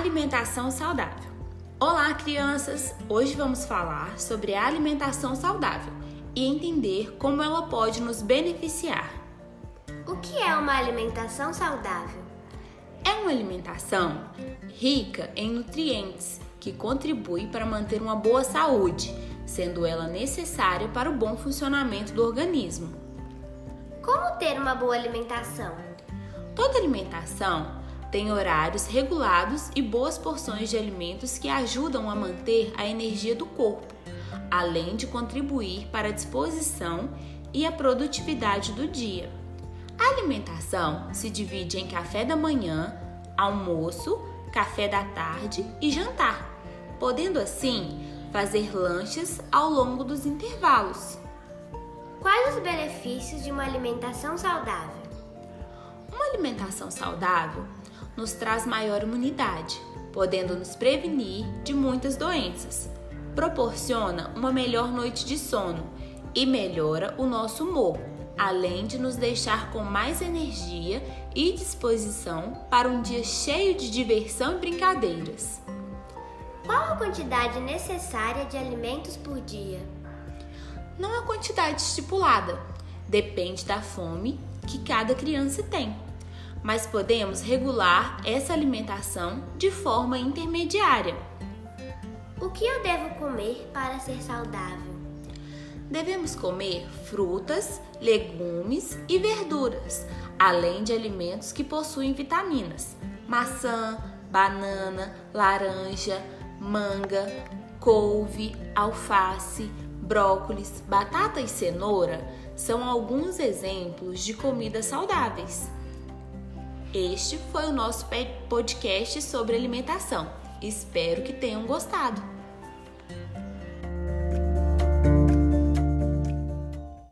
Alimentação saudável. Olá, crianças! Hoje vamos falar sobre a alimentação saudável e entender como ela pode nos beneficiar. O que é uma alimentação saudável? É uma alimentação rica em nutrientes que contribui para manter uma boa saúde, sendo ela necessária para o bom funcionamento do organismo. Como ter uma boa alimentação? Toda alimentação tem horários regulados e boas porções de alimentos que ajudam a manter a energia do corpo, além de contribuir para a disposição e a produtividade do dia. A alimentação se divide em café da manhã, almoço, café da tarde e jantar, podendo assim fazer lanches ao longo dos intervalos. Quais os benefícios de uma alimentação saudável? Uma alimentação saudável nos traz maior imunidade, podendo nos prevenir de muitas doenças. Proporciona uma melhor noite de sono e melhora o nosso humor, além de nos deixar com mais energia e disposição para um dia cheio de diversão e brincadeiras. Qual a quantidade necessária de alimentos por dia? Não há quantidade estipulada, depende da fome que cada criança tem mas podemos regular essa alimentação de forma intermediária. O que eu devo comer para ser saudável? Devemos comer frutas, legumes e verduras, além de alimentos que possuem vitaminas: maçã, banana, laranja, manga, couve, alface, brócolis, batata e cenoura são alguns exemplos de comidas saudáveis. Este foi o nosso podcast sobre alimentação. Espero que tenham gostado.